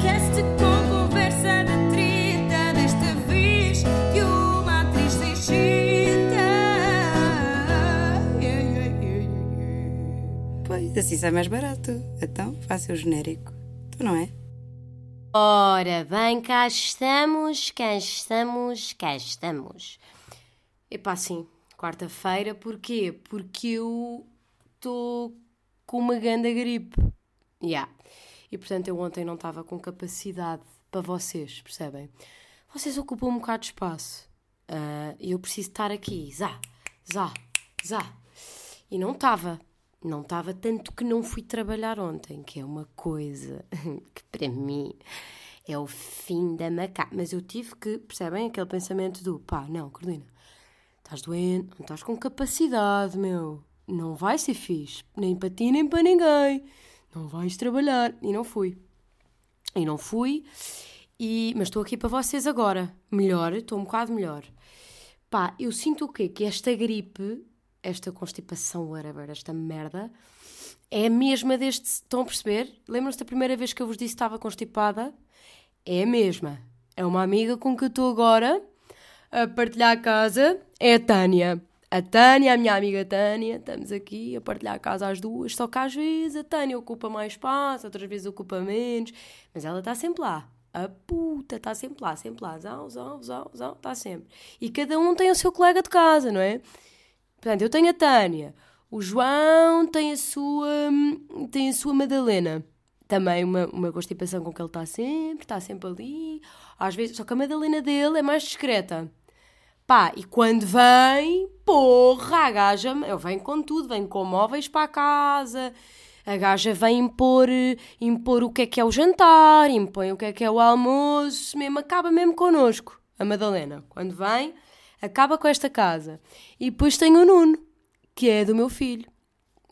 podcast com conversa de treta, desta vez de uma atriz. Yeah, yeah, yeah. Pois, assim sai mais barato. Então, faça o genérico. Tu não é? Ora bem, cá estamos, cá estamos, cá estamos. Epá, sim, quarta-feira, porquê? Porque eu estou com uma grande gripe. Yeah. E portanto eu ontem não estava com capacidade para vocês, percebem? Vocês ocupam um bocado de espaço. Ah, E eu preciso estar aqui, zá, zá, zá. E não estava. Não estava tanto que não fui trabalhar ontem, que é uma coisa que para mim é o fim da macaca. Mas eu tive que, percebem, aquele pensamento do pá, não, Carolina, estás doente, não estás com capacidade, meu. Não vai ser fixe, nem para ti, nem para ninguém. Não vais trabalhar. E não fui. E não fui. E, mas estou aqui para vocês agora. Melhor, estou um bocado melhor. Pá, eu sinto o quê? Que esta gripe, esta constipação, whatever, esta merda, é a mesma deste. Estão a perceber? Lembram-se da primeira vez que eu vos disse que estava constipada? É a mesma. É uma amiga com que eu estou agora a partilhar a casa. É a Tânia. A Tânia, a minha amiga Tânia, estamos aqui a partilhar a casa às duas, só que às vezes a Tânia ocupa mais espaço, outras vezes ocupa menos, mas ela está sempre lá. A puta está sempre lá, sempre lá, zau, zau, zau, zau, está sempre. E cada um tem o seu colega de casa, não é? Portanto, eu tenho a Tânia, o João tem a sua, tem a sua Madalena. Também uma, uma constipação com que ele está sempre, está sempre ali. Às vezes, só que a Madalena dele é mais discreta. Pá, e quando vem, porra, a gaja eu venho com tudo, vem com móveis para a casa, a gaja vem impor, impor o que é que é o jantar, impõe o que é que é o almoço, mesmo, acaba mesmo connosco, a Madalena. Quando vem, acaba com esta casa. E depois tem o Nuno, que é do meu filho.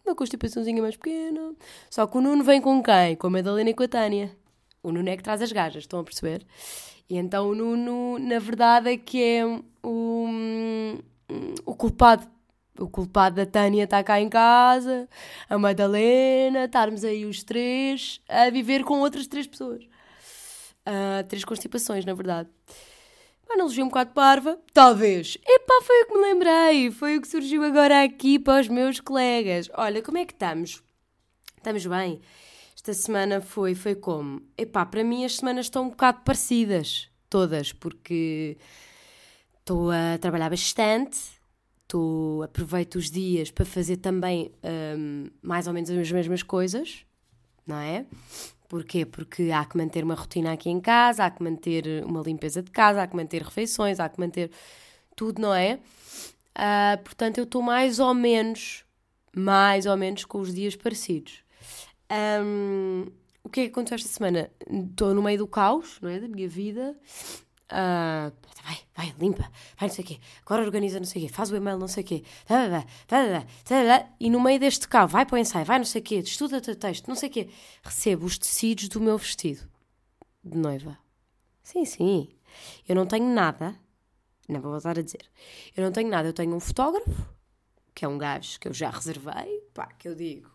Uma constipaçãozinha mais pequena. Só que o Nuno vem com quem? Com a Madalena e com a Tânia. O Nuno é que traz as gajas, estão a perceber? E então o Nuno, na verdade, é que é o, o culpado. O culpado da Tânia está cá em casa, a Madalena, estarmos aí os três a viver com outras três pessoas. Ah, três constipações, na verdade. Uma analogia um bocado parva, talvez. Epá, foi o que me lembrei, foi o que surgiu agora aqui para os meus colegas. Olha, como é que estamos? Estamos bem? Esta semana foi, foi como? Epá, para mim as semanas estão um bocado parecidas, todas, porque estou a trabalhar bastante, estou, aproveito os dias para fazer também hum, mais ou menos as mesmas coisas, não é? Porquê? Porque há que manter uma rotina aqui em casa, há que manter uma limpeza de casa, há que manter refeições, há que manter tudo, não é? Ah, portanto, eu estou mais ou menos, mais ou menos com os dias parecidos. Ahm, o que é que aconteceu esta semana? Estou no meio do caos, não é? Da minha vida. Ah, vai, vai, limpa, vai, não sei o quê. Agora organiza, não sei o quê. Faz o e-mail, não sei o quê. Tá, tá. E no meio deste caos, vai para o ensaio, vai, não sei o quê. Estuda o texto, não sei o quê. Recebo os tecidos do meu vestido de noiva. Sim, sim. Eu não tenho nada. Não vou voltar a dizer. Eu não tenho nada. Eu tenho um fotógrafo, que é um gajo que eu já reservei. Pá, que eu digo,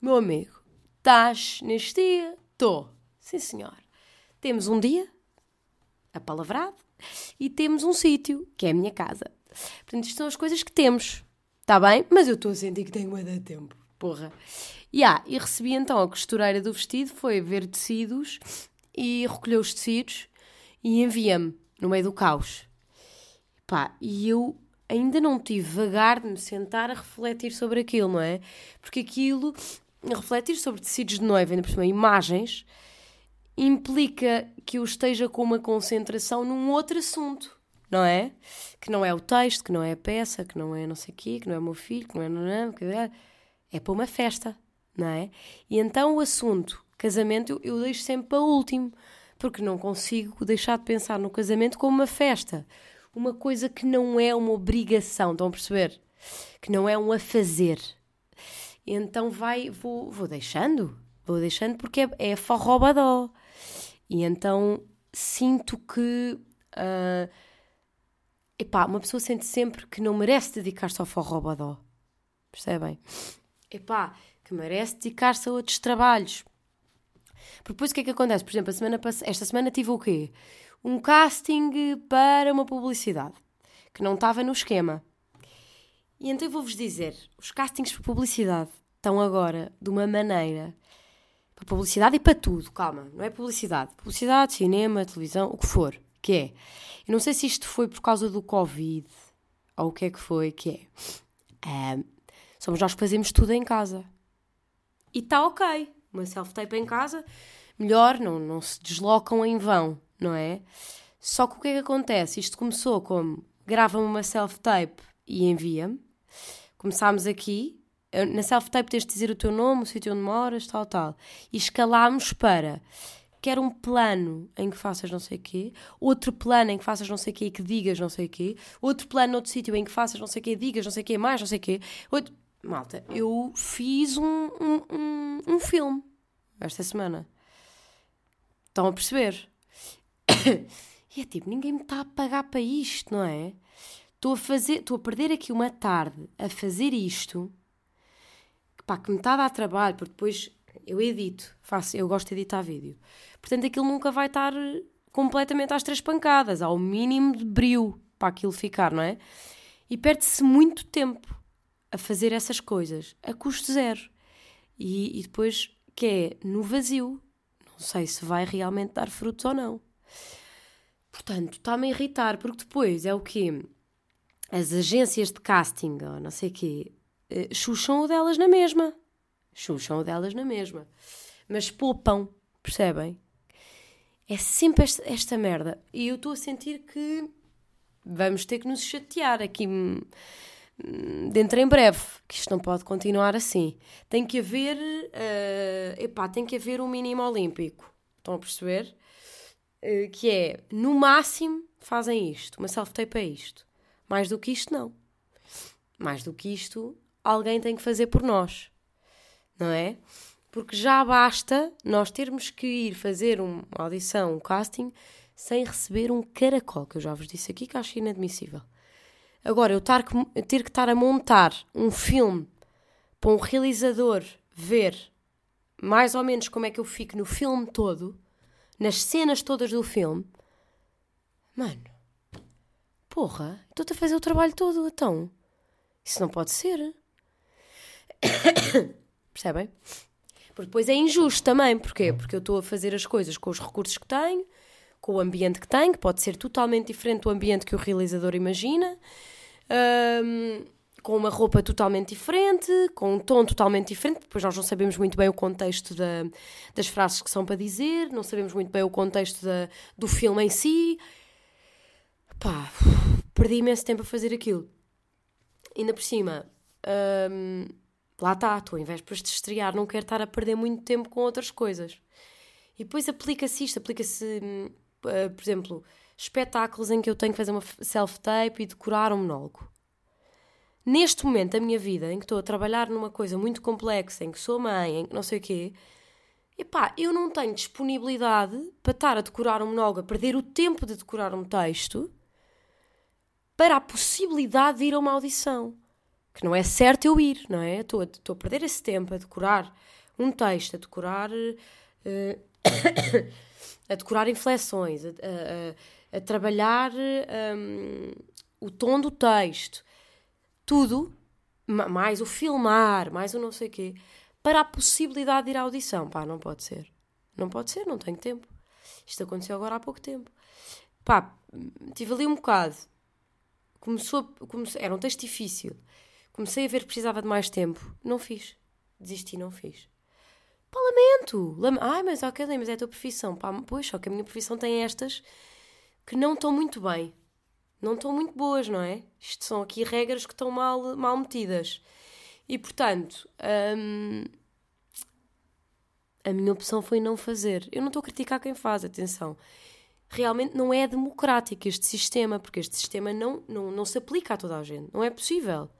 meu amigo, estás neste dia? Estou. Sim, senhor. Temos um dia, apalavrado, e temos um sítio, que é a minha casa. Portanto, isto são as coisas que temos. Está bem? Mas eu estou a sentir que tenho muito de tempo. Porra. E ah, e recebi então a costureira do vestido, foi ver tecidos e recolheu os tecidos e envia-me no meio do caos. Pá, e eu ainda não tive vagar de me sentar a refletir sobre aquilo, não é? Porque aquilo, refletir sobre tecidos de noiva, ainda por cima, imagens, implica que eu esteja com uma concentração num outro assunto, não é? Que não é o texto, que não é a peça, que não é não sei o quê, que não é o meu filho, que não é... Não, que é, é para uma festa, não é? E então o assunto casamento eu, eu deixo sempre para último, porque não consigo deixar de pensar no casamento como uma festa. Uma coisa que não é uma obrigação, estão a perceber? Que não é um a fazer. Então vai, vou, vou deixando, vou deixando porque é, é forrobadó. E então sinto que. ah, epá, uma pessoa sente sempre que não merece dedicar-se ao forrobadó. Percebem? Epá, que merece dedicar-se a outros trabalhos. Porque depois o que é que acontece? Por exemplo, semana esta semana tive o quê? Um casting para uma publicidade que não estava no esquema. E então eu vou-vos dizer: os castings para publicidade estão agora de uma maneira. Para publicidade e para tudo, calma, não é publicidade. Publicidade, cinema, televisão, o que for, que é. Eu não sei se isto foi por causa do Covid ou o que é que foi, que é. ah, somos nós que fazemos tudo em casa. E está ok. Uma self-tape em casa, melhor, não, não se deslocam em vão, não é? Só que o que é que acontece? Isto começou como grava-me uma self-tape e envia-me. Começámos aqui. Na self-tape tens de dizer o teu nome, o sítio onde moras, tal, tal. E escalámos para quer um plano em que faças não sei o quê, outro plano em que faças não sei o quê e que digas não sei o quê, outro plano noutro sítio em que faças não sei o quê, digas não sei o quê, mais não sei o quê. Outro... Malta, eu fiz um, um, um, um filme esta semana. Estão a perceber? E é tipo, ninguém me está a pagar para isto, não é? Estou a fazer, estou a perder aqui uma tarde a fazer isto, pá, que me está a dar trabalho, porque depois eu edito, faço, eu gosto de editar vídeo. Portanto, aquilo nunca vai estar completamente às três pancadas, ao mínimo de brilho para aquilo ficar, não é? E perde-se muito tempo a fazer essas coisas, a custo zero. E, e depois, que é no vazio, não sei se vai realmente dar frutos ou não. Portanto, está-me a irritar, porque depois é o quê? As agências de casting, ou não sei o quê, eh, chucham o delas na mesma. Chucham o delas na mesma. Mas poupam, percebem? É sempre esta, esta merda. E eu estou a sentir que vamos ter que nos chatear aqui hum, hum, dentro em breve, que isto não pode continuar assim. Tem que haver, eh, epá, tem que haver um mínimo olímpico. Estão a perceber? Eh, que é, no máximo, fazem isto. Uma self-tape é isto. Mais do que isto, não. Mais do que isto, alguém tem que fazer por nós. Não é? Porque já basta nós termos que ir fazer uma audição, um casting, sem receber um caracol, que eu já vos disse aqui que acho inadmissível. Agora, eu que- ter que estar a montar um filme para um realizador ver mais ou menos como é que eu fico no filme todo, nas cenas todas do filme, mano, porra, estou-te a fazer o trabalho todo, então. Isso não pode ser. Percebem? Porque depois é injusto também. Porquê? Porque eu estou a fazer as coisas com os recursos que tenho, com o ambiente que tenho, que pode ser totalmente diferente do ambiente que o realizador imagina, hum, com uma roupa totalmente diferente, com um tom totalmente diferente. Depois nós não sabemos muito bem o contexto da- das frases que são para dizer, não sabemos muito bem o contexto da- do filme em si. Pá, perdi imenso tempo a fazer aquilo. Ainda por cima, hum, lá está, estou em vésperas de estrear, não quero estar a perder muito tempo com outras coisas. E depois aplica-se isto, aplica-se, hum, eh, por exemplo, espetáculos em que eu tenho que fazer uma self-tape e decorar um monólogo. Neste momento da minha vida, em que estou a trabalhar numa coisa muito complexa, em que sou mãe, em que não sei o quê, epá, eu não tenho disponibilidade para estar a decorar um monólogo, a perder o tempo de decorar um texto, para a possibilidade de ir a uma audição. Que não é certo eu ir, não é? Estou a, estou a perder esse tempo a decorar um texto, a decorar. eh, a decorar inflexões, a, a- a- trabalhar hum, o tom do texto, tudo, ma- mais o filmar, mais o não sei quê, para a possibilidade de ir à audição. Pá, não pode ser. Não pode ser, não tenho tempo. Isto aconteceu agora há pouco tempo. Pá, tive ali um bocado. Começou, comece- era um texto difícil. Comecei a ver que precisava de mais tempo. Não fiz. Desisti, não fiz. Pá, lamento. Lam- Ai, mas ok, mas é a tua profissão. Pá, pois, só que a minha profissão tem estas que não estão muito bem. Não estão muito boas, não é? Isto são aqui regras que estão mal, mal metidas. E, portanto, hum, a minha opção foi não fazer. Eu não estou a criticar quem faz, atenção. Realmente não é democrático este sistema, porque este sistema não, não, não se aplica a toda a gente. Não é possível.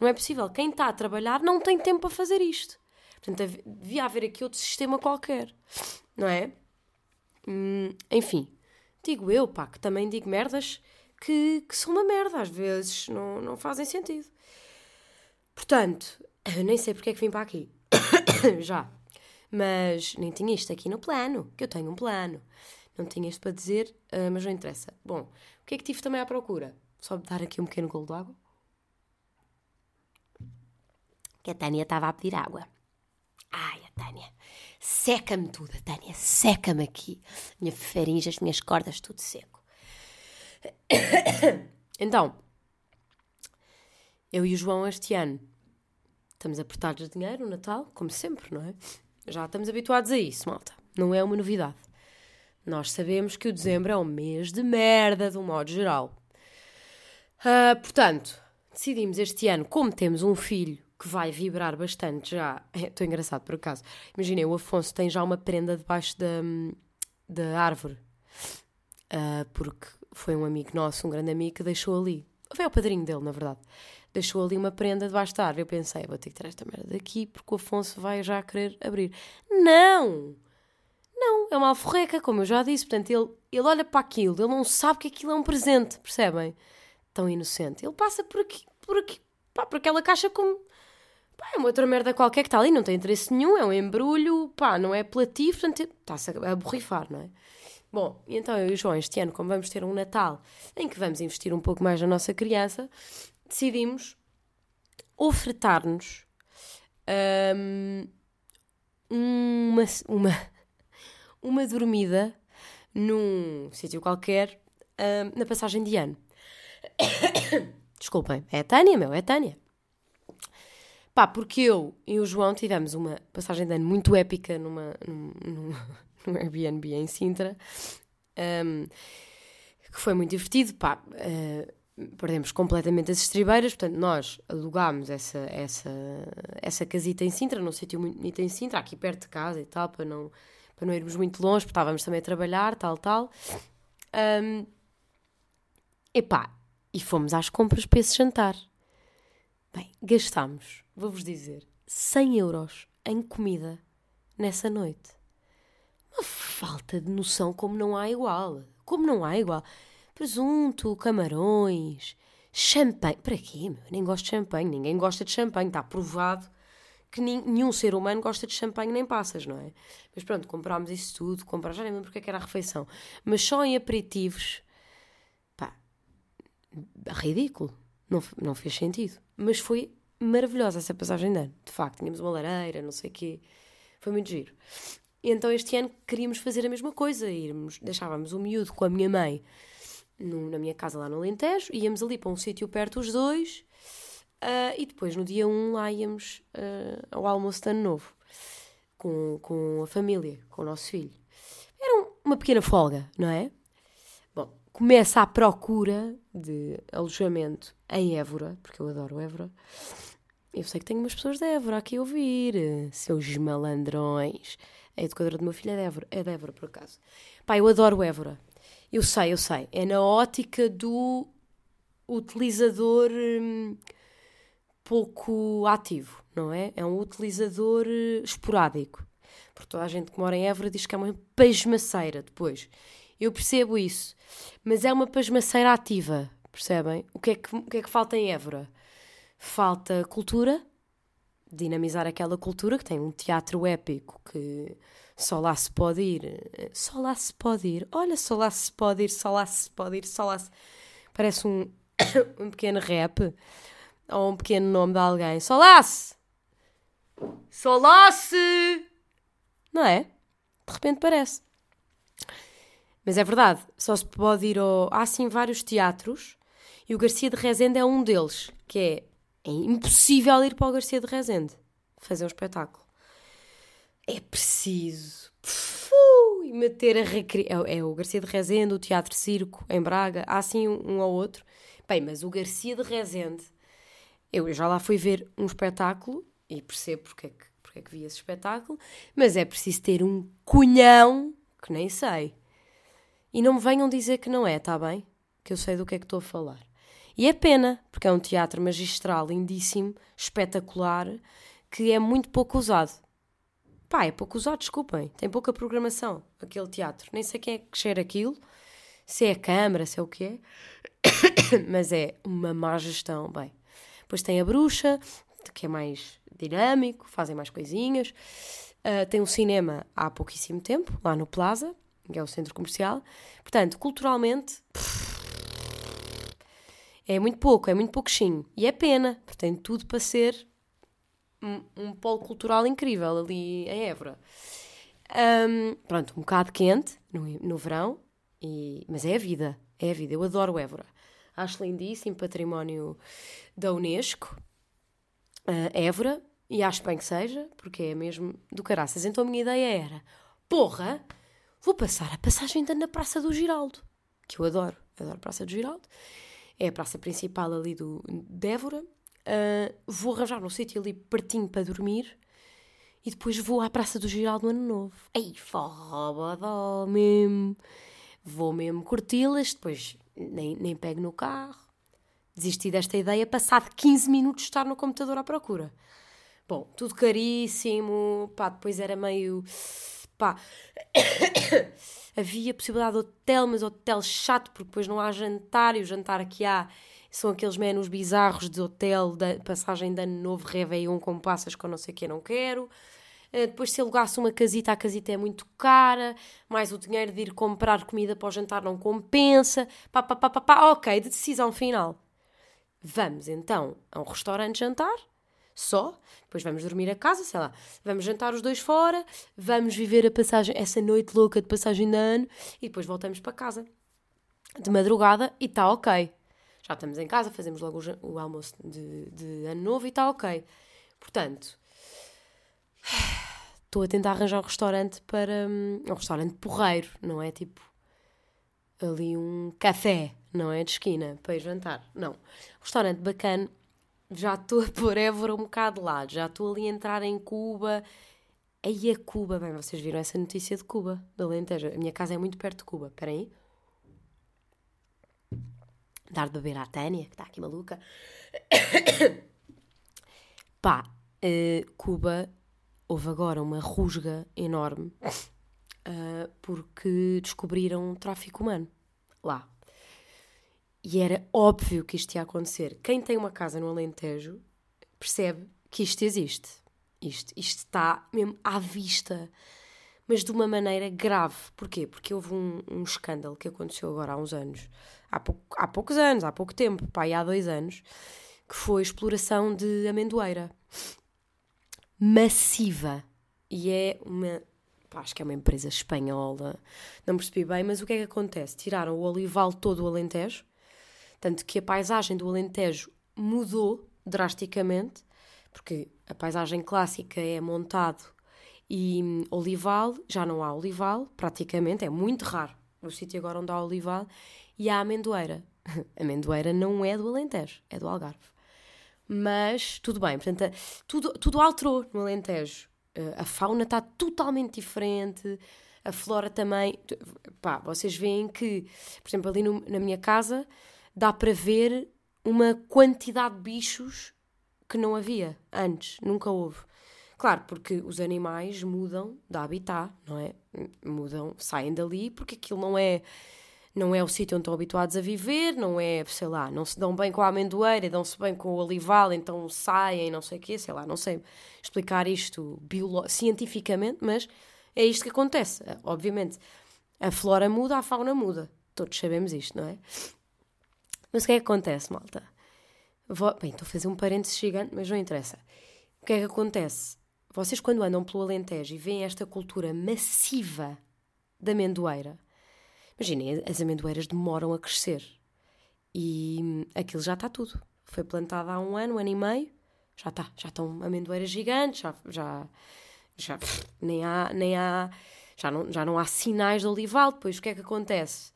Não é possível. Quem está a trabalhar não tem tempo para fazer isto. Portanto, devia haver aqui outro sistema qualquer. Não é? Hum, enfim, digo eu, pá, que também digo merdas que, que são uma merda, às vezes não, não fazem sentido. Portanto, nem sei porque é que vim para aqui. Já. Mas nem tinha isto aqui no plano, que eu tenho um plano. Não tinha isto para dizer, ah, mas não interessa. Bom, o que é que tive também à procura? Só dar aqui um pequeno golo de água. Que a Tânia estava a pedir água. Ai, a Tânia, seca-me tudo, a Tânia, seca-me aqui. Minha faringe, as minhas cordas, tudo seco. Então, eu e o João este ano estamos apertados de dinheiro no Natal, como sempre, não é? Já estamos habituados a isso, malta. Não é uma novidade. Nós sabemos que o dezembro é um mês de merda, de um modo geral. Ah, portanto, decidimos este ano, como temos um filho que vai vibrar bastante já. Estou engraçado por acaso. Imaginei, o Afonso tem já uma prenda debaixo da, da árvore. Ah, porque foi um amigo nosso, um grande amigo, que deixou ali. Foi o padrinho dele, na verdade. Deixou ali uma prenda debaixo da árvore. Eu pensei, vou ter que tirar esta merda daqui porque o Afonso vai já querer abrir. Não! Não, é uma alforreca, como eu já disse. Portanto, ele, ele olha para aquilo, ele não sabe que aquilo é um presente, percebem? Tão inocente. Ele passa por aqui, por aqui, pá, por aquela caixa como. Pá, é uma outra merda qualquer que está ali, não tem interesse nenhum, é um embrulho, pá, não é apelativo, portanto, está-se a borrifar, não é? Bom, então eu e o João, este ano, como vamos ter um Natal em que vamos investir um pouco mais na nossa criança, decidimos ofertar-nos hum, uma, uma, uma dormida num sítio qualquer hum, na passagem de ano. Desculpem, é a Tânia, meu, é a Tânia. Pá, porque eu e o João tivemos uma passagem de ano muito épica numa, num, num, Airbnb em Sintra, hum, que foi muito divertido, pá. eh, perdemos completamente as estribeiras, portanto, nós alugámos essa, essa, essa casita em Sintra, num sítio muito bonito em Sintra, aqui perto de casa e tal, para não, para não irmos muito longe, porque estávamos também a trabalhar, tal, tal. Hum, epá, e fomos às compras para esse jantar. Bem, gastámos, vou-vos dizer, 100 euros em comida nessa noite. Uma falta de noção como não há igual. Como não há igual. Presunto, camarões, champanhe. Para quê, meu? Eu nem gosto de champanhe. Ninguém gosta de champanhe. Está provado que nenhum ser humano gosta de champanhe nem passas, não é? Mas pronto, comprámos isso tudo. Comprámos, já nem lembro porque é que era a refeição. Mas só em aperitivos, pá, ridículo. Não, não fez sentido. Mas foi maravilhosa essa passagem de ano. De facto, tínhamos uma lareira, não sei o quê. Foi muito giro. E então este ano queríamos fazer a mesma coisa. Irmos, deixávamos o miúdo com a minha mãe no- na minha casa lá no Alentejo. Íamos ali para um sítio perto os dois. Ah, e depois no dia 1 lá íamos ah, ao almoço de ano novo. Com, com a família, com o nosso filho. Era um- uma pequena folga, não é? Bom, começa a procura de alojamento em Évora, porque eu adoro Évora. Eu sei que tenho umas pessoas de Évora aqui a ouvir, seus malandrões. A educadora do meu filho é de Évora, é de Évora por acaso. Pá, eu adoro Évora. Eu sei, eu sei. É na ótica do utilizador hum, pouco ativo, não é? É um utilizador eh, esporádico. Porque toda a gente que mora em Évora diz que é uma pasmaceira depois. Eu percebo isso. Mas é uma pasmaceira ativa, percebem? O que é que, o que, é que falta em Évora? Falta cultura, dinamizar aquela cultura que tem um teatro épico que só lá se pode ir. eh, Só lá se pode ir. Olha, só lá se pode ir, só lá se pode ir, só lá se... Parece um, um pequeno rap ou um pequeno nome de alguém. Solace! Solace! Não é? De repente parece. Mas é verdade, só se pode ir ao. Há sim vários teatros e o Garcia de Rezende é um deles, que é, é impossível ir para o Garcia de Rezende fazer um espetáculo. É preciso e meter a recriar. É, é o Garcia de Rezende, o Teatro Circo em Braga, há sim um, um ao outro. Bem, mas o Garcia de Rezende, eu já lá fui ver um espetáculo e percebo porque é que, porque é que vi esse espetáculo, mas é preciso ter um cunhão que nem sei. E não me venham dizer que não é, tá bem? Que eu sei do que é que estou a falar. E é pena, porque é um teatro magistral, lindíssimo, espetacular, que é muito pouco usado. Pá, é pouco usado, desculpem. Tem pouca programação, aquele teatro. Nem sei quem é que cheira aquilo, se é a câmara, se é o que é. Mas é uma má gestão, bem. Depois tem a bruxa, que é mais dinâmico, fazem mais coisinhas. Uh, tem um cinema há pouquíssimo tempo, lá no Plaza, que é o centro comercial. Portanto, culturalmente, é muito pouco, é muito pouquinho. E é pena, porque tem tudo para ser um, um polo cultural incrível ali em Évora. Um, pronto, um bocado quente no, no verão, e, mas é a vida, é a vida. Eu adoro Évora. Acho lindíssimo, património da Unesco, uh, Évora, e acho bem que seja, porque é mesmo do caraças. Então a minha ideia era: porra, vou passar a passagem da na Praça do Giraldo, que eu adoro, adoro a Praça do Giraldo. É a praça principal ali do, de Évora. Uh, vou arranjar um sítio ali pertinho para dormir e depois vou à Praça do Giraldo no Ano Novo. Ei, foda mesmo. Vou mesmo curti-las, depois nem, nem pego no carro. Desisti desta ideia, passado 15 minutos estar no computador à procura. Bom, tudo caríssimo, pá, depois era meio. pá. Havia possibilidade de hotel, mas hotel chato, porque depois não há jantar, e o jantar que há são aqueles menus bizarros de hotel, da passagem de ano novo, Réveillon com passas com não sei o que, não quero. Uh, depois, se alugasse uma casita, a casita é muito cara, mais o dinheiro de ir comprar comida para o jantar não compensa. Pá, pá, pá, pá, pá. Ok, de decisão final. Vamos então a um restaurante jantar só, depois vamos dormir a casa, sei lá, vamos jantar os dois fora, vamos viver a passagem, essa noite louca de passagem de ano e depois voltamos para casa de madrugada e está ok. Já estamos em casa, fazemos logo o almoço de, de ano novo e está ok. Portanto, estou a tentar arranjar um restaurante para. Um, um restaurante porreiro, não é tipo ali um café, não é de esquina para ir jantar. Não. Restaurante bacana já estou a pôr Évora um bocado de lado, já estou ali a entrar em Cuba. Aí a Cuba, bem, vocês viram essa notícia de Cuba, da Alentejo. A minha casa é muito perto de Cuba, espera aí. Dar de beber à Tânia, que está aqui maluca. Pá, uh, Cuba, houve agora uma rusga enorme uh, porque descobriram um tráfico humano lá. E era óbvio que isto ia acontecer. Quem tem uma casa no Alentejo percebe que isto existe. Isto, isto está mesmo à vista, mas de uma maneira grave. Porquê? Porque houve um, um escândalo que aconteceu agora há uns anos, há, há poucos anos, há pouco tempo, pai, há dois anos, que foi exploração de amendoeira massiva. E é uma. Pá, acho que é uma empresa espanhola, não percebi bem, mas o que é que acontece? Tiraram o olival todo o Alentejo tanto que a paisagem do Alentejo mudou drasticamente, porque a paisagem clássica é montado e hum, olival, já não há olival, praticamente, é muito raro o sítio agora onde há olival, e há amendoeira. A amendoeira não é do Alentejo, é do Algarve. Mas tudo bem, portanto, tudo, tudo alterou no Alentejo. Eh, a fauna está totalmente diferente, a flora também. Pá, vocês veem que, por exemplo, ali no, na minha casa dá para ver uma quantidade de bichos que não havia antes, nunca houve. Claro, porque os animais mudam de habitat, não é? Mudam, saem dali porque aquilo não é não é o sítio onde estão habituados a viver, não é, sei lá, não se dão bem com a amendoeira, dão-se bem com o olival, então saem, não sei o quê, sei lá, não sei explicar isto cientificamente, mas é isto que acontece. Obviamente, a flora muda, a fauna muda. Todos sabemos isto, não é? Mas o que é que acontece, malta? Vou... Bem, estou a fazer um parênteses gigante, mas não interessa. O que é que acontece? Vocês, quando andam pelo Alentejo e veem esta cultura massiva da amendoeira, imaginem, as amendoeiras demoram a crescer. E hum, aquilo já está tudo. Foi plantado há um ano, um ano e meio, já está. Já estão amendoeiras gigantes, já, já, já nem há, nem há, já não, já não há sinais de olival. Depois o que é que acontece?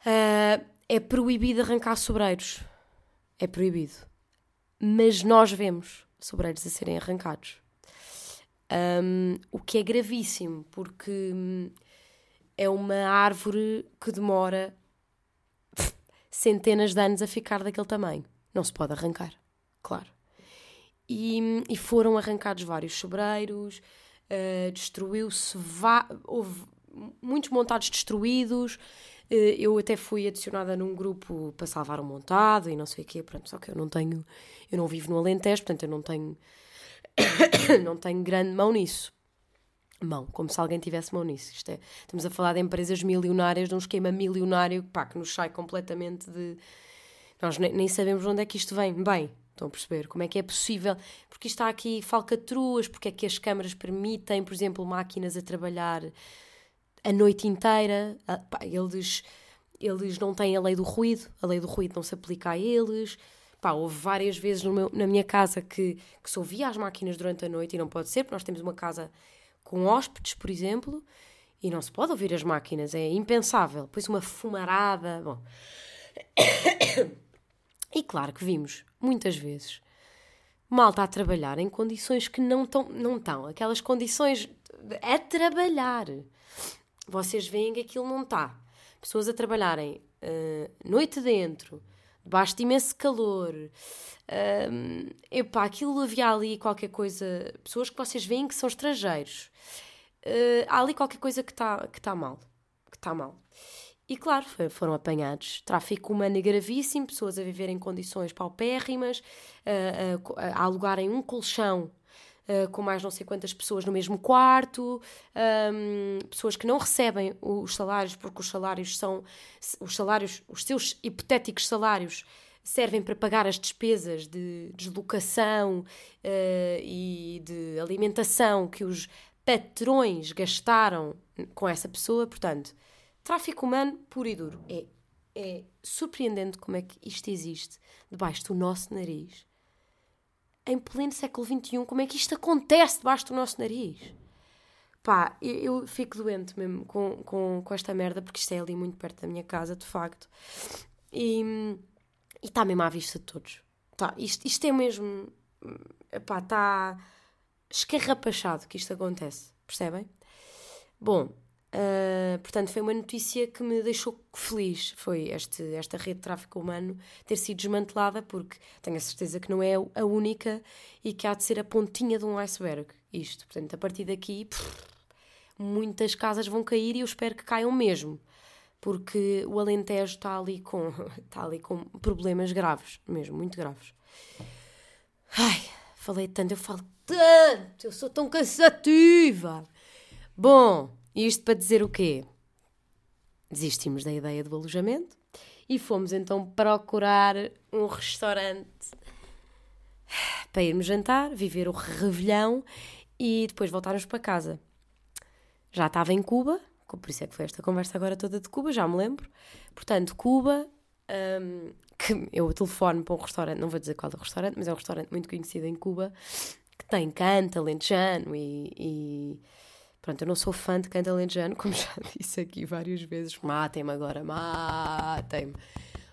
Uh, é proibido arrancar sobreiros. É proibido. Mas nós vemos sobreiros a serem arrancados. Um, o que é gravíssimo, porque hum, é uma árvore que demora centenas de anos a ficar daquele tamanho. Não se pode arrancar, claro. E, e foram arrancados vários sobreiros, uh, destruiu-se, houve muitos montados destruídos. Eh, eu até fui adicionada num grupo para salvar um montado e não sei o quê, pronto, só que eu não tenho, eu não vivo no Alentejo, portanto eu não tenho não tenho grande mão nisso. Mão, como se alguém tivesse mão nisso. É, estamos a falar de empresas milionárias, de um esquema milionário pá, que nos sai completamente de. Nós nem, nem sabemos de onde é que isto vem. Bem, estão a perceber? Como é que é possível? Porque está aqui falcatruas, porque é que as câmaras permitem, por exemplo, máquinas a trabalhar a noite inteira. Ah, eles, eles não têm a lei do ruído, a lei do ruído não se aplica a eles. Pá, houve várias vezes meu- na minha casa que, que se ouvia as máquinas durante a noite e não pode ser, porque nós temos uma casa com hóspedes, por exemplo, e não se pode ouvir as máquinas, é impensável. Depois uma fumarada, bom. E claro que vimos, muitas vezes, malta a trabalhar em condições que não estão, não estão, aquelas condições a trabalhar. Vocês veem que aquilo não está. Pessoas a trabalharem ah, noite dentro, de imenso calor. Um, epá, aquilo havia ali qualquer coisa. Pessoas que vocês veem que são estrangeiros. Uh, há ali qualquer coisa que está que tá mal. Que está mal. E claro, foram apanhados. Tráfico humano gravíssimo, pessoas a viver em condições paupérrimas, a, a a alugarem um colchão uh, com mais não sei quantas pessoas no mesmo quarto, um, pessoas que não recebem os salários porque os salários são os salários, os seus hipotéticos salários servem para pagar as despesas de deslocação uh, e de alimentação que os patrões gastaram com essa pessoa, portanto, tráfico humano puro e duro. É, é surpreendente como é que isto existe debaixo do nosso nariz em pleno século XXI, como é que isto acontece debaixo do nosso nariz? Pá, eu, eu fico doente mesmo com, com, com esta merda, porque isto é ali muito perto da minha casa, de facto. E está mesmo à vista de todos. Tá, isto, isto é mesmo. Pá, está escarrapachado que isto acontece, percebem? Bom, Uh, portanto, foi uma notícia que me deixou feliz. Foi este, esta rede de tráfico humano ter sido desmantelada, porque tenho a certeza que não é a única e que há de ser a pontinha de um iceberg. Isto, portanto, a partir daqui, pff, muitas casas vão cair e eu espero que caiam mesmo, porque o Alentejo está ali com, está ali com problemas graves, mesmo, muito graves. Ai, falei tanto, eu falo tanto, eu sou tão cansativa. Bom. Isto para dizer o quê? Desistimos da ideia do alojamento e fomos então procurar um restaurante para irmos jantar, viver o revelhão e depois voltarmos para casa. Já estava em Cuba, por isso é que foi esta conversa agora toda de Cuba, já me lembro. Portanto, Cuba, um, que eu telefono para um restaurante, não vou dizer qual é o restaurante, mas é um restaurante muito conhecido em Cuba, que tem canto alentejano e, e Pronto, eu não sou fã de canto alentejano, como já disse aqui várias vezes. Matem-me agora, matem-me,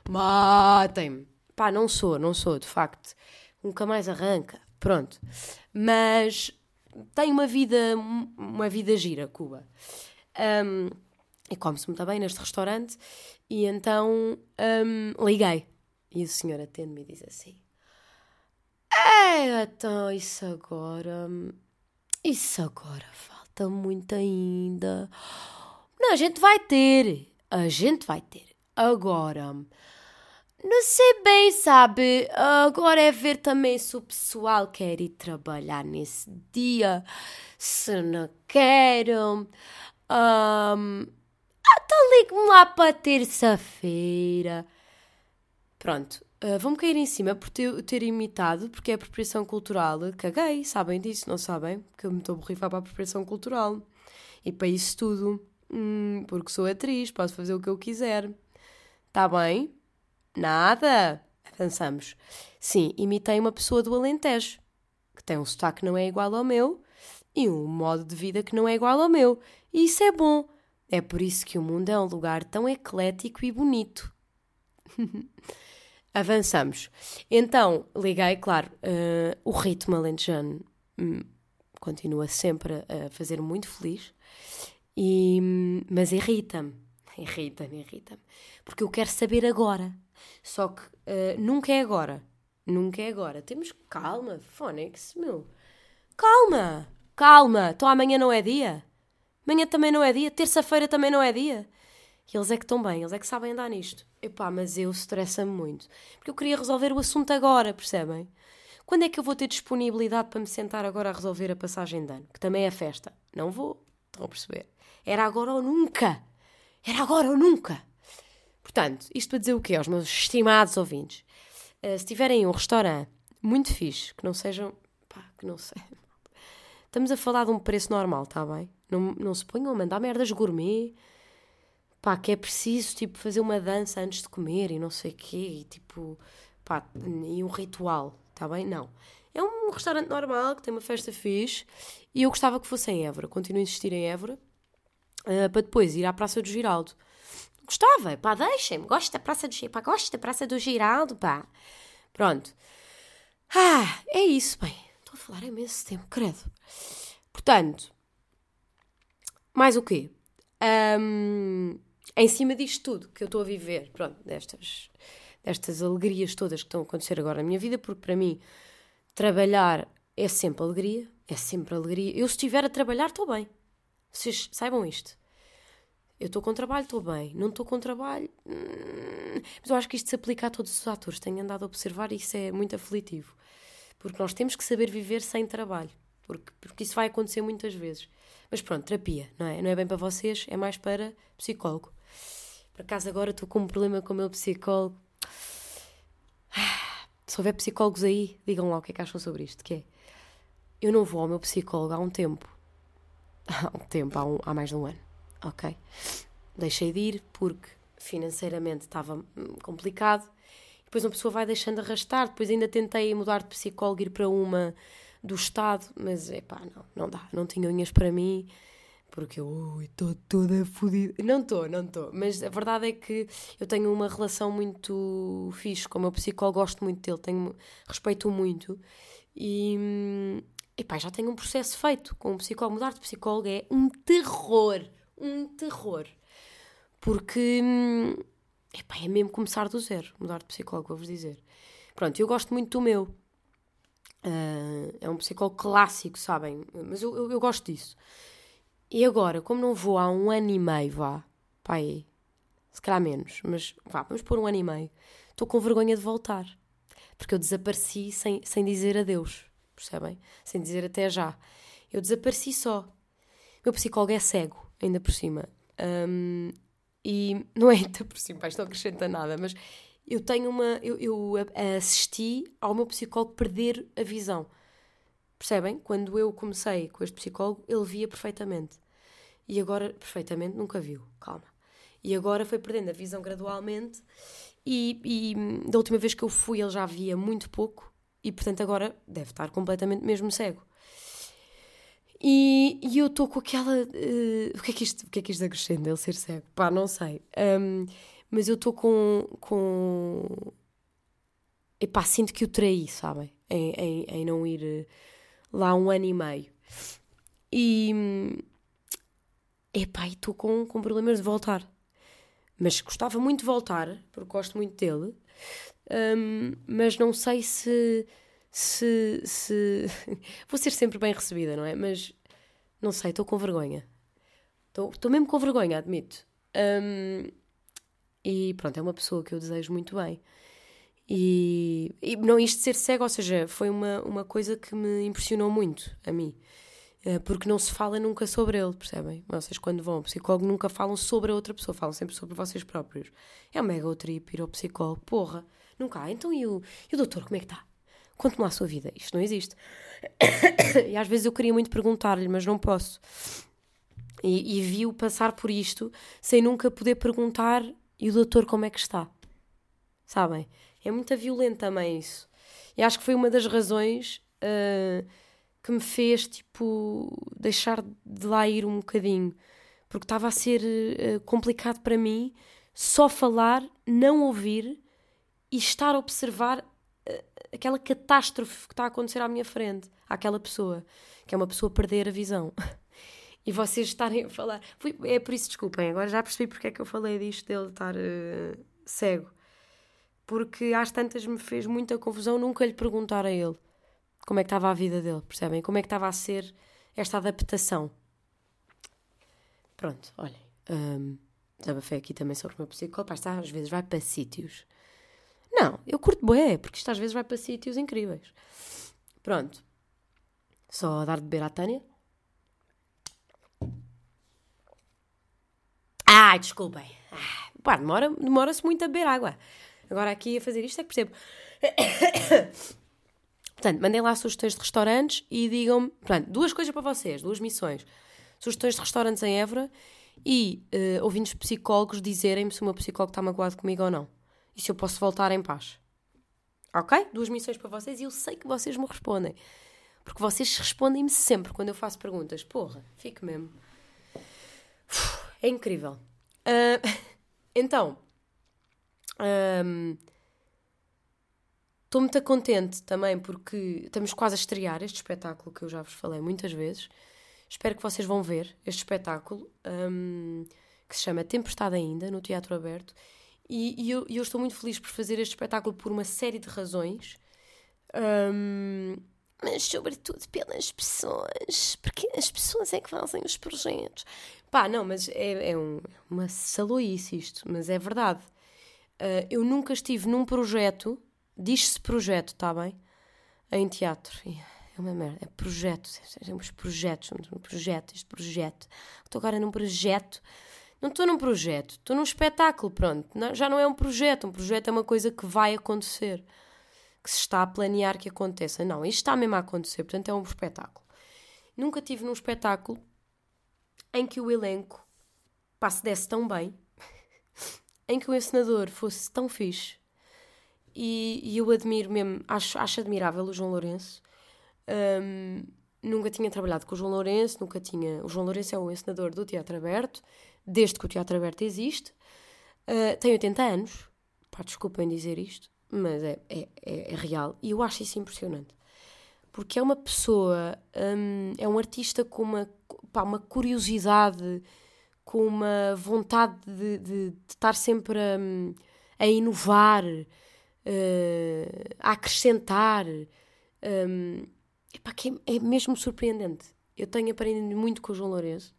matem-me. Pá, não sou, não sou, de facto. Nunca mais arranca, pronto. Mas tem uma vida, uma vida gira, Cuba. Um, e come-se muito bem neste restaurante. E então um, liguei. E o senhor atende-me e diz assim: É, então, isso agora. Isso agora, falta muito ainda. Não, a gente vai ter. A gente vai ter. Agora. Não sei bem, sabe? Agora é ver também se o pessoal quer ir trabalhar nesse dia. Se não querem. Um, então ligue-me lá para terça-feira. Pronto. Uh, Vão-me cair em cima por ter, ter imitado, porque é apropriação cultural. Caguei, sabem disso, não sabem? Que eu me estou a borrifar para a apropriação cultural. E para isso tudo. Hum, porque sou atriz, posso fazer o que eu quiser. Está bem? Nada. Avançamos. Sim, imitei uma pessoa do Alentejo, que tem um sotaque que não é igual ao meu e um modo de vida que não é igual ao meu. E isso é bom. É por isso que o mundo é um lugar tão eclético e bonito. Avançamos. Então, liguei, claro, uh, o ritmo alentejano hum, continua sempre a fazer muito feliz, e, mas irrita-me, irrita-me, irrita-me, porque eu quero saber agora. Só que uh, nunca é agora, nunca é agora. Temos calma, Phonics, meu. Calma, calma. Então amanhã não é dia? Amanhã também não é dia? Terça-feira também não é dia? E eles é que estão bem, eles é que sabem andar nisto. Epá, mas eu estressa-me muito. Porque eu queria resolver o assunto agora, percebem? Quando é que eu vou ter disponibilidade para me sentar agora a resolver a passagem de ano? Que também é festa. Não vou. Estão a perceber? Era agora ou nunca. Era agora ou nunca. Portanto, isto para dizer o quê aos meus estimados ouvintes? Uh, se tiverem um restaurante muito fixe, que não sejam. pá, que não sei. Estamos a falar de um preço normal, está bem? Não, não se ponham a mandar merdas gourmet. Pá, que é preciso, tipo, fazer uma dança antes de comer e não sei o quê. E, tipo, pá, e um ritual, está bem? Não. É um restaurante normal, que tem uma festa fixe. E eu gostava que fosse em Évora. Continuo a insistir em Évora. Uh, para depois ir à Praça do Giraldo. Gostava, pá, deixem-me. Gosto da Praça do Giraldo, pá, gosto da Praça do Giraldo, pá. Pronto. Ah, é isso, bem. Estou a falar há imenso tempo, credo. Portanto, mais o quê? Um, em cima disto tudo que eu estou a viver, pronto, destas, destas alegrias todas que estão a acontecer agora na minha vida, porque para mim trabalhar é sempre alegria, é sempre alegria. Eu, se estiver a trabalhar, estou bem. Vocês saibam isto. Eu estou com trabalho, estou bem. Não estou com trabalho. Hum, mas eu acho que isto se aplica a todos os atores. Tenho andado a observar e isso é muito aflitivo. Porque nós temos que saber viver sem trabalho. Porque, porque isso vai acontecer muitas vezes. Mas pronto, terapia, não é? Não é bem para vocês, é mais para psicólogo. Por acaso agora estou com um problema com o meu psicólogo. Se houver psicólogos aí, digam lá o que é que acham sobre isto. Que é, eu não vou ao meu psicólogo há um tempo. Há um tempo, há, um, há mais de um ano. Ok? Deixei de ir porque financeiramente estava hum, complicado. Depois uma pessoa vai deixando arrastar. Depois ainda tentei mudar de psicólogo, ir para uma do Estado, mas é pá, não, não dá. Não tinha unhas para mim porque eu estou toda fodida. Não estou, não estou. Mas a verdade é que eu tenho uma relação muito fixe com o meu psicólogo, gosto muito dele, tenho, respeito muito. E, epá, já tenho um processo feito com o psicólogo. Mudar de psicólogo é um terror. Um terror. Porque epá, é mesmo começar do zero. Mudar de psicólogo, vou-vos dizer. Pronto, eu gosto muito do meu. Uh, é um psicólogo clássico, sabem? Mas eu, eu, eu gosto disso. E agora, como não vou há um ano e meio, vá, pai, se calhar menos, mas vá, vamos pôr um ano e meio, estou com vergonha de voltar. Porque eu desapareci sem, sem dizer adeus, percebem? Sem dizer até já. Eu desapareci só. Meu psicólogo é cego, ainda por cima. Um, e não é ainda por cima, isto não acrescenta nada, mas eu tenho uma. Eu, eu assisti ao meu psicólogo perder a visão. Percebem? Quando eu comecei com este psicólogo, ele via perfeitamente. E agora, perfeitamente, nunca viu. Calma. E agora foi perdendo a visão gradualmente. E, e da última vez que eu fui, ele já via muito pouco. E portanto, agora deve estar completamente mesmo cego. E, e eu estou com aquela. Uh, o, que é que isto, o que é que isto acrescenta? Ele ser cego? Pá, não sei. Um, mas eu estou com. com... Epá, sinto que o traí, sabem? Em, em, em não ir eh, lá um ano e meio. E. Epá, estou com, com problemas de voltar. Mas gostava muito de voltar, porque gosto muito dele. Um, mas não sei se. Se, se. Vou ser sempre bem recebida, não é? Mas não sei, estou com vergonha. Estou mesmo com vergonha, admito. Um, e pronto, é uma pessoa que eu desejo muito bem. E, e, não isto de ser cego, ou seja, foi uma, uma coisa que me impressionou muito a mim. Eh, porque não se fala nunca sobre ele, percebem? Vocês, quando vão ao psicólogo, nunca falam sobre a outra pessoa, falam sempre sobre vocês próprios. É um mega trip ir ao psicólogo, porra, nunca há. Então e o, e o doutor, como é que está? Conte-me lá a sua vida. Isto não existe. e às vezes eu queria muito perguntar-lhe, mas não posso. E, e vi-o passar por isto sem nunca poder perguntar e o doutor como é que está. Sabem? É muito violento também isso. E acho que foi uma das razões uh, que me fez, tipo, deixar de lá ir um bocadinho. Porque estava a ser uh, complicado para mim só falar, não ouvir e estar a observar uh, aquela catástrofe que está a acontecer à minha frente, àquela pessoa, que é uma pessoa perder a visão. e vocês estarem a falar. é por isso, desculpem, agora já percebi porque é que eu falei disto dele estar uh, cego. Porque às tantas me fez muita confusão nunca lhe perguntar a ele como é que estava a vida dele, percebem? Como é que estava a ser esta adaptação. Pronto, olhem. Um, desabafei aqui também sobre o meu psicólogo. Pá, às vezes vai para sítios. Não, eu curto bué, porque isto às vezes vai para sítios incríveis. Pronto. Só a dar de beber à Tânia. Ai, desculpem. Ah, pá, demora, demora-se muito a beber água. Agora aqui a fazer isto é que percebo. Portanto, mandem lá sugestões de restaurantes e digam-me. Portanto, duas coisas para vocês, duas missões. Sugestões de restaurantes em Évora e uh, ouvintes psicólogos dizerem-me se o meu psicólogo está magoado comigo ou não. E se eu posso voltar em paz. Ok? Duas missões para vocês e eu sei que vocês me respondem. Porque vocês respondem-me sempre quando eu faço perguntas. Porra, fico mesmo. É incrível. Uh, então, estou um, muito contente também porque estamos quase a estrear este espetáculo que eu já vos falei muitas vezes. Espero que vocês vão ver este espetáculo um, que se chama Tempestade Ainda, no Teatro Aberto. E, e eu, eu, estou muito feliz por fazer este espetáculo por uma série de razões. Um, mas sobretudo pelas pessoas, porque as pessoas é que fazem os projetos. Pá, não, mas é, é um, uma saloice isto, mas é verdade. Uh, eu nunca estive num projeto, diz-se projeto, está bem? Em teatro. É uma merda, é projeto. Temos projetos, um projeto, este projeto. Estou agora num projeto. Não estou num projeto, estou num espetáculo, pronto. Não, já não é um projeto, um projeto é uma coisa que vai acontecer, que se está a planear que aconteça. Não, isto está mesmo a acontecer, portanto é um espetáculo. Nunca tive num espetáculo em que o elenco pá, se desse tão bem em que o encenador fosse tão fixe e, e eu admiro mesmo, acho, acho admirável o João Lourenço. Um, nunca tinha trabalhado com o João Lourenço, nunca tinha. O João Lourenço é o encenador do Teatro Aberto, desde que o Teatro Aberto existe. Uh, tem 80 anos, pá, desculpem dizer isto, mas é, é, é, é, real e eu acho isso impressionante. Porque é uma pessoa, um, é um artista com uma, pá, uma curiosidade com uma vontade de, de, de estar sempre a, a inovar, uh, a acrescentar. Um, epá, que é, é, mesmo surpreendente. Eu tenho aprendido muito com o João Lourenço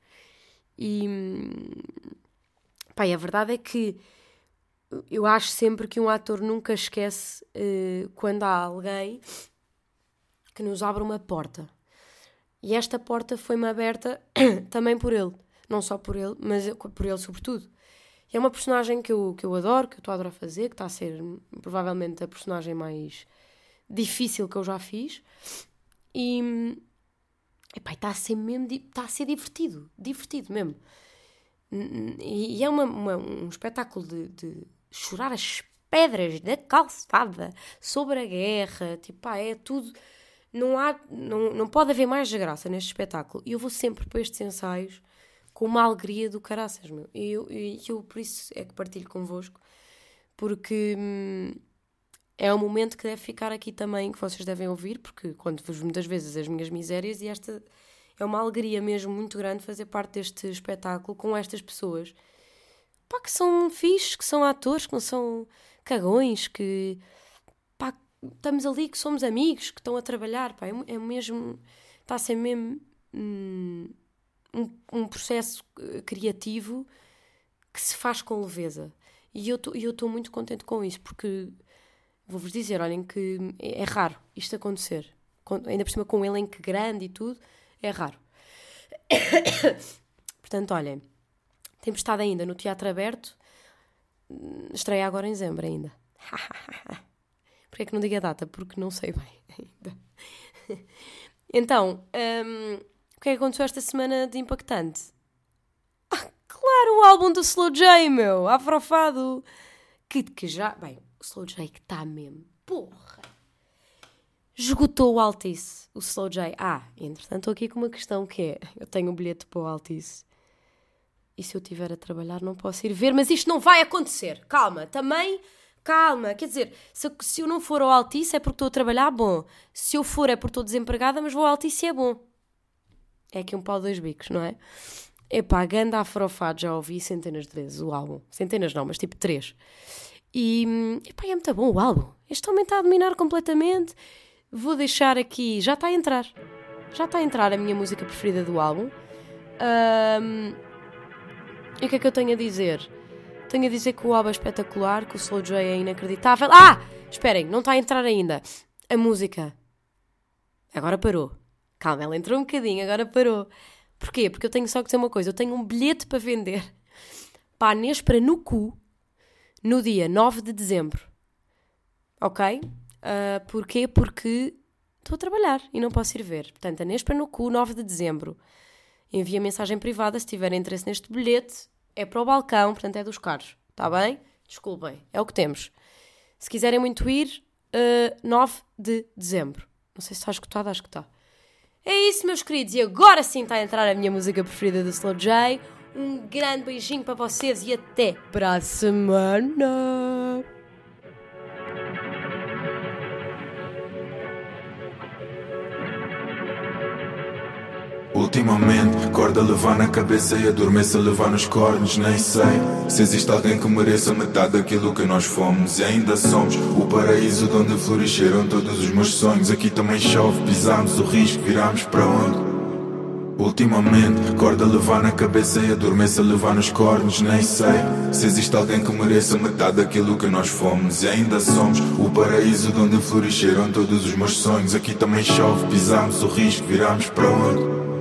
e pá, a verdade é que eu acho sempre que um ator nunca esquece uh, quando há alguém que nos abre uma porta. E esta porta foi-me aberta também por ele não só por ele, mas por ele sobretudo. E é uma personagem que eu, que eu adoro, que eu estou a adorar fazer, que está a ser provavelmente a personagem mais difícil que eu já fiz. E epá, está a ser mesmo está a ser divertido, divertido mesmo. E, é uma, uma, um espetáculo de, de, chorar as pedras da calçada sobre a guerra, tipo, pá, é tudo. Não, há, não, não pode haver mais graça neste espetáculo. E eu vou sempre para estes ensaios com uma alegria do caraças, meu. E eu, eu, eu, por isso é que partilho convosco, porque hum, é um momento que deve ficar aqui também, que vocês devem ouvir, porque conto-vos muitas vezes as minhas misérias e esta é uma alegria mesmo muito grande fazer parte deste espetáculo com estas pessoas. Pá, que são fixes, que são atores, que não são cagões, que pá, estamos ali, que somos amigos, que estão a trabalhar, pá, é, é mesmo, está a ser mesmo... Hum, um, um processo eh, criativo que se faz com leveza. E eu estou muito contente com isso, porque vou-vos dizer, olhem que é, raro isto acontecer. Ainda por cima com um elenco grande e tudo, é raro. Portanto, olhem, temos estado ainda no Teatro Aberto, estreia agora em dezembro ainda. Porquê é que não digo a data? Porque não sei bem ainda. então, hum, que é que aconteceu esta semana de impactante? Ah, claro, o álbum do Slow J, meu! Afrofado! Que, que já. Bem, o Slow J que está mesmo. Porra! Esgotou o Altice, o Slow J. Ah, entretanto, estou aqui com uma questão que é: eu tenho um bilhete para o Altice. E se eu estiver a trabalhar, não posso ir ver, mas isto não vai acontecer. Calma, também calma. Quer dizer, se, se eu não for ao Altice é porque estou a trabalhar, bom. Se eu for é porque estou desempregada, mas vou ao Altice e é bom. É aqui um pau dois bicos, não é? Epá, ganda afrofado, já ouvi centenas de vezes o álbum. Centenas não, mas tipo três. E, epá, é muito bom o álbum. Este homem está a dominar completamente. Vou deixar aqui, já está a entrar. Já está a entrar a minha música preferida do álbum. Um, e o que é que eu tenho a dizer? Tenho a dizer que o álbum é espetacular, que o Slow J é inacreditável. Ah! Esperem, não está a entrar ainda. A música Agora parou. Calma, ela entrou um bocadinho, agora parou. Porquê? Porque eu tenho só que dizer uma coisa: eu tenho um bilhete para vender para a Nespra no cu no dia 9 de dezembro. Ok? Uh, porquê? Porque estou a trabalhar e não posso ir ver. Portanto, a Nespra no cu, 9 de dezembro. Envia mensagem privada se tiverem interesse neste bilhete. É para o balcão, portanto é dos carros. Está bem? Desculpem, é o que temos. Se quiserem muito ir, uh, 9 de dezembro. Não sei se está escutado, acho que está. É isso, meus queridos, e agora sim está a entrar a minha música preferida do Slow J. Um grande beijinho para vocês e até para a semana! Ultimamente, corda levar na cabeça e adormeça levar nos cornos, nem sei Se existe alguém que mereça metade daquilo que nós fomos E ainda somos o paraíso de onde floresceram todos os meus sonhos Aqui também chove, pisamos o risco, viramos para onde? Ultimamente, corda levar na cabeça e adormeça levar nos cornos, nem sei Se existe alguém que mereça metade daquilo que nós fomos E ainda somos o paraíso de onde floresceram todos os meus sonhos Aqui também chove, pisamos o risco, viramos para onde?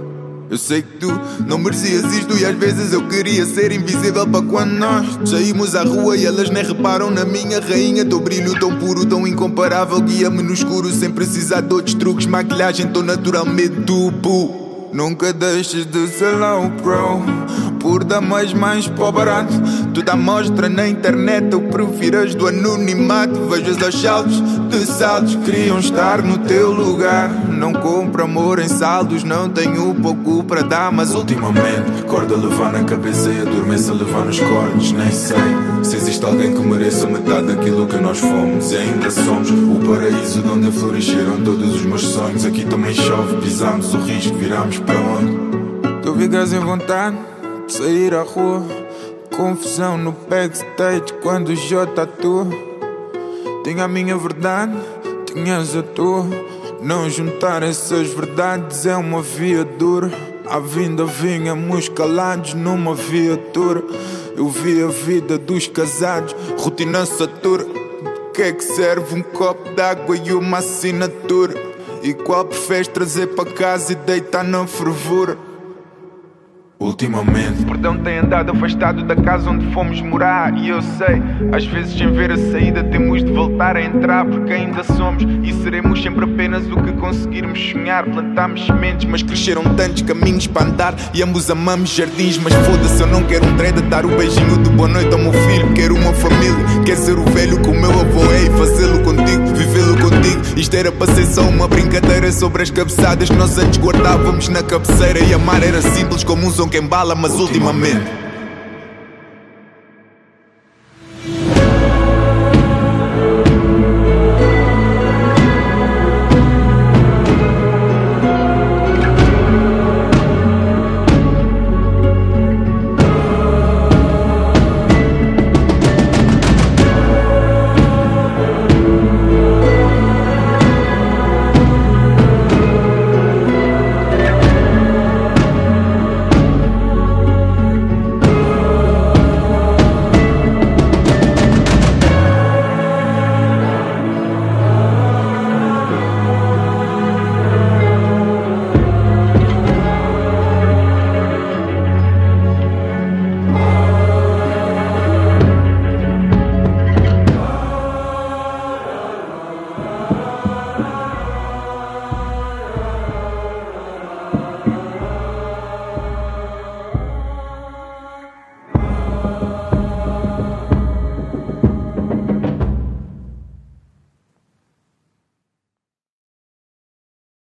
Eu sei que tu não merecias isto e às vezes eu queria ser invisível para quando nós saímos à rua e elas nem reparam na minha rainha. Teu brilho tão puro, tão incomparável, guia-me no escuro sem precisar de outros truques. Maquilhagem tão naturalmente tu, Nunca deixes de ser low pro Por dar mais para barato Tu dá mostra na internet Eu prefiro as do anonimato. Vejo os saltos de saltos Queriam estar no teu lugar. Não compro amor em saldos Não tenho pouco para dar Mas ultimamente Corda levar na cabeça e adormeça levar nos cornos. Nem sei Se existe alguém que mereça metade daquilo que nós fomos. E ainda somos O paraíso de onde floresceram todos os meus sonhos. Aqui também chove Pisamos o risco, viramos para onde? Tu ficas em vontade? de sair à rua. Confusão no backstage quando o J atua. Tinha a minha verdade, tinhas a tua. Não juntar essas verdades é uma via dura. À vinda vinhamos calados numa viatura. Eu vi a vida dos casados, rotina satura. Que é que serve um copo d'água e uma assinatura? E qual preferes trazer para casa e deitar na fervura? Ultimamente, o perdão tem andado afastado da casa onde fomos morar. E eu sei, às vezes, sem ver a saída, temos de voltar a entrar. Porque ainda somos e seremos sempre apenas o que conseguirmos sonhar. Plantamos sementes, mas cresceram tantos caminhos para andar. E ambos amamos jardins, mas foda-se, eu não quero um dread a dar o beijinho de boa noite ao meu filho. Quero uma família, quer ser o velho que o meu avô é e fazê-lo contigo, vivê-lo contigo. Isto era para ser só uma brincadeira sobre as cabeçadas que nós antes guardávamos na cabeceira. E amar era simples como um que embala, mas ultimamente